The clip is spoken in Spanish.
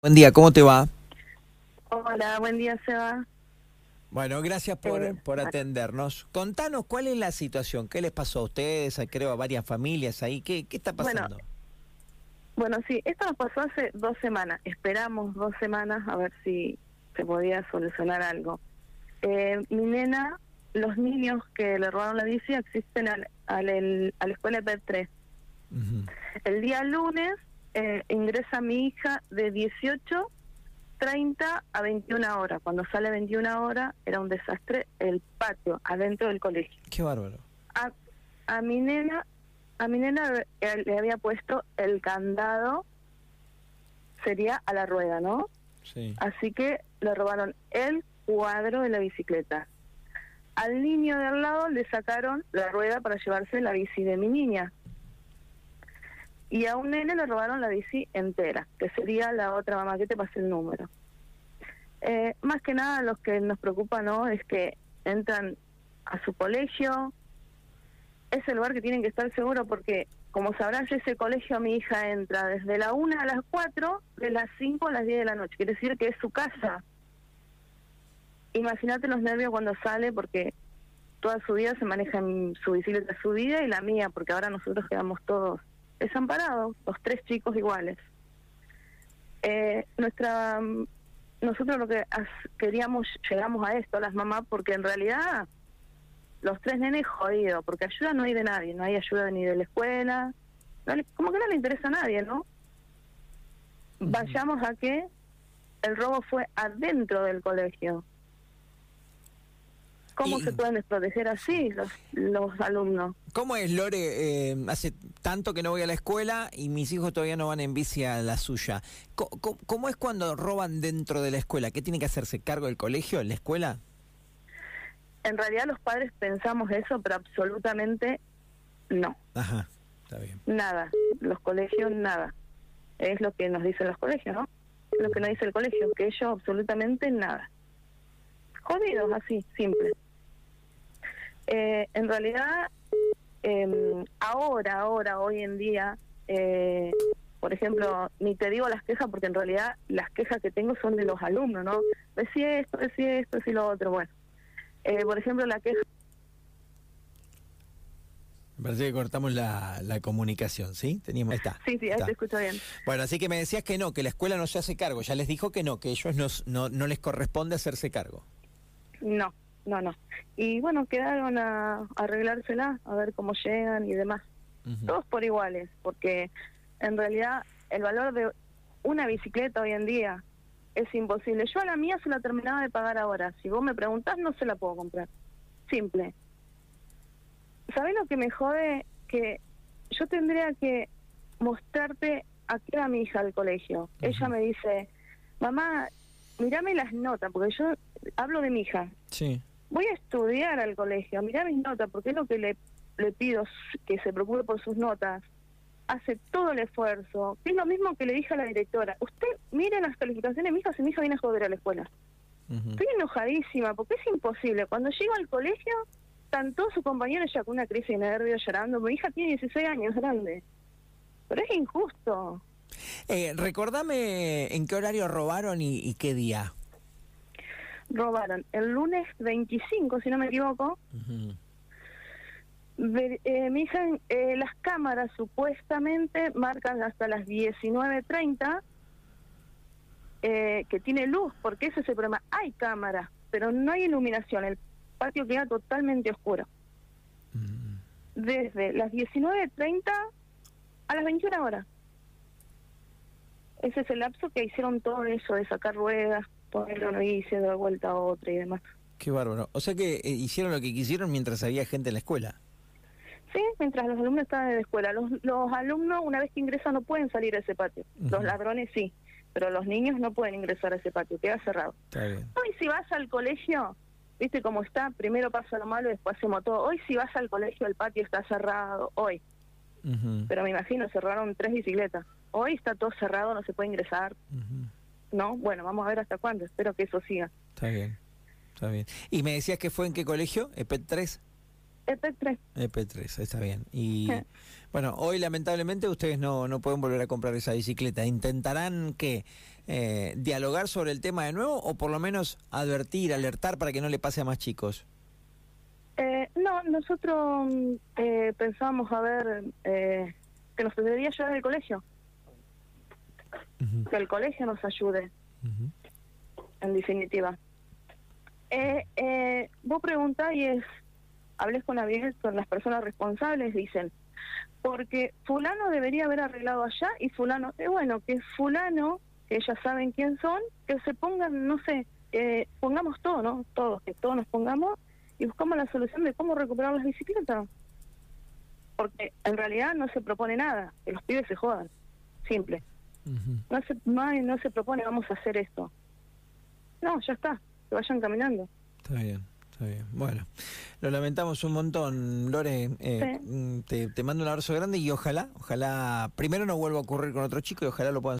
Buen día, ¿cómo te va? Hola, buen día, Seba. Bueno, gracias por, Eh, por atendernos. Contanos cuál es la situación, qué les pasó a ustedes, creo a varias familias ahí, ¿qué, qué está pasando? Bueno, sí, esto nos pasó hace dos semanas. Esperamos dos semanas a ver si se podía solucionar algo. Eh, mi nena, los niños que le robaron la bici existen al, al, el- a la escuela PEP 3. Ujú. El día lunes eh, ingresa mi hija de 18, 30 a 21 horas. Cuando sale 21 horas era un desastre el patio adentro del colegio. Qué bárbaro. a, a mi nena a mi nena eh, le había puesto el candado sería a la rueda no Sí. así que le robaron el cuadro de la bicicleta al niño de al lado le sacaron la rueda para llevarse la bici de mi niña y a un nene le robaron la bici entera que sería la otra mamá que te pasé el número Eh, más que nada los que nos preocupa no es que entran a su colegio es el lugar que tienen que estar seguros porque, como sabrás, ese colegio mi hija entra desde la 1 a las 4, de las 5 a las 10 de la noche. Quiere decir que es su casa. Imagínate los nervios cuando sale porque toda su vida se maneja en su bicicleta, su vida y la mía, porque ahora nosotros quedamos todos desamparados, los tres chicos iguales. Eh, nuestra nosotros lo que queríamos llegamos a esto las mamás porque en realidad los tres nenes jodidos, porque ayuda no hay de nadie, no hay ayuda ni de la escuela, no le- como que no le interesa a nadie, ¿no? Vayamos a que el robo fue adentro del colegio. ¿Cómo Y- se pueden desproteger así los, los alumnos? ¿Cómo es, Lore? Eh, hace tanto que no voy a la escuela y mis hijos todavía no van en bici a la suya. ¿Cómo, es cuando roban dentro de la escuela? ¿Qué tiene que hacerse cargo del colegio, la escuela? En realidad los padres pensamos eso, pero absolutamente no, Ajá, está bien. nada. Los colegios, nada. Es lo que nos dicen los colegios, ¿no? Lo que nos dice el colegio, que ellos absolutamente nada. Jodidos, así, simple. Eh, en realidad, eh, ahora, ahora, hoy en día, eh, por ejemplo, ni te digo las quejas porque en realidad las quejas que tengo son de los alumnos, ¿no? Decía esto, decía esto, decía lo otro. Bueno, eh, por ejemplo, la queja Me parece que cortamos la, la comunicación, ¿sí? Teníamos, está. Sí, sí, ahí está. te escucho bien. Bueno, así que me decías que no, que la escuela no se hace cargo. Ya les dijo que no, que ellos nos- no, no les corresponde hacerse cargo. No, no, no. Y bueno, quedaron a, a arreglársela, a ver cómo llegan y demás. Todos por iguales, porque en realidad el valor de una bicicleta hoy en día es imposible. Yo a la mía se la terminaba de pagar ahora. Si vos me preguntás, no se la puedo comprar. Simple. ¿Sabés lo que me jode? Que yo tendría que mostrarte a qué va mi hija al colegio. Ella me dice, mamá, mirame las notas, porque yo hablo de mi hija. Sí. Voy a estudiar al colegio, mirá mis notas, porque es lo que le, le pido, que se preocupe por sus notas. Hace todo el esfuerzo. Es lo mismo que le dije a la directora. Usted mire las calificaciones de mi hija si mi hija viene a joder a la escuela. Estoy enojadísima porque es imposible. Cuando llego al colegio, están todos sus compañeros ya con una crisis de nervios llorando. Mi hija tiene 16 años, grande. Pero es injusto. Eh, recordame en qué horario robaron y, y qué día. Robaron el lunes 25, si no me equivoco. Ver- eh, mi hija, eh, las cámaras supuestamente marcan hasta las 19.30 eh, que tiene luz, porque ese es el problema. Hay cámaras, pero no hay iluminación. El patio queda totalmente oscuro. Desde las 19.30 a las 21 horas. Ese es el lapso que hicieron todo eso de sacar ruedas, poner una bici, dar vuelta a otra y demás. Qué bárbaro. O sea que eh, hicieron lo que quisieron mientras había gente en la escuela. Sí, mientras los alumnos estaban en la escuela. Los, los alumnos, una vez que ingresan, no pueden salir a ese patio. Los ladrones sí, pero los niños no pueden ingresar a ese patio, queda cerrado. Está bien. Hoy si vas al colegio, viste cómo está, primero pasa lo malo y después hacemos todo. Hoy si vas al colegio, el patio está cerrado, hoy. Pero me imagino, cerraron tres bicicletas. Hoy está todo cerrado, no se puede ingresar, ujú. ¿No? Bueno, vamos a ver hasta cuándo, espero que eso siga. Está bien. Está bien. ¿Y me decías que fue en qué colegio? ¿EPET 3? EP 3, EP3, está bien. Y bueno, hoy lamentablemente ustedes no, no pueden volver a comprar esa bicicleta. ¿Intentarán que eh, dialogar sobre el tema de nuevo o por lo menos advertir, alertar para que no le pase a más chicos? Eh, no, nosotros eh, pensábamos a ver eh, que nos debería ayudar el colegio, Que el colegio nos ayude, en definitiva. Eh, eh, vos preguntás y es, hables con, la, con las personas responsables, dicen, porque fulano debería haber arreglado allá y fulano, eh, bueno, que fulano, que ellas saben quién son, que se pongan, no sé, eh, pongamos todo, ¿no? Todos, que todos nos pongamos y buscamos la solución de cómo recuperar las bicicletas. Porque en realidad no se propone nada, que los pibes se jodan, simple. No se, no, no se propone vamos a hacer esto. No, ya está, que vayan caminando. Está bien, está bien. Bueno, lo lamentamos un montón, Lore. eh, Sí. mm, te, te mando un abrazo grande y ojalá, ojalá, primero no vuelva a ocurrir con otro chico y ojalá lo puedan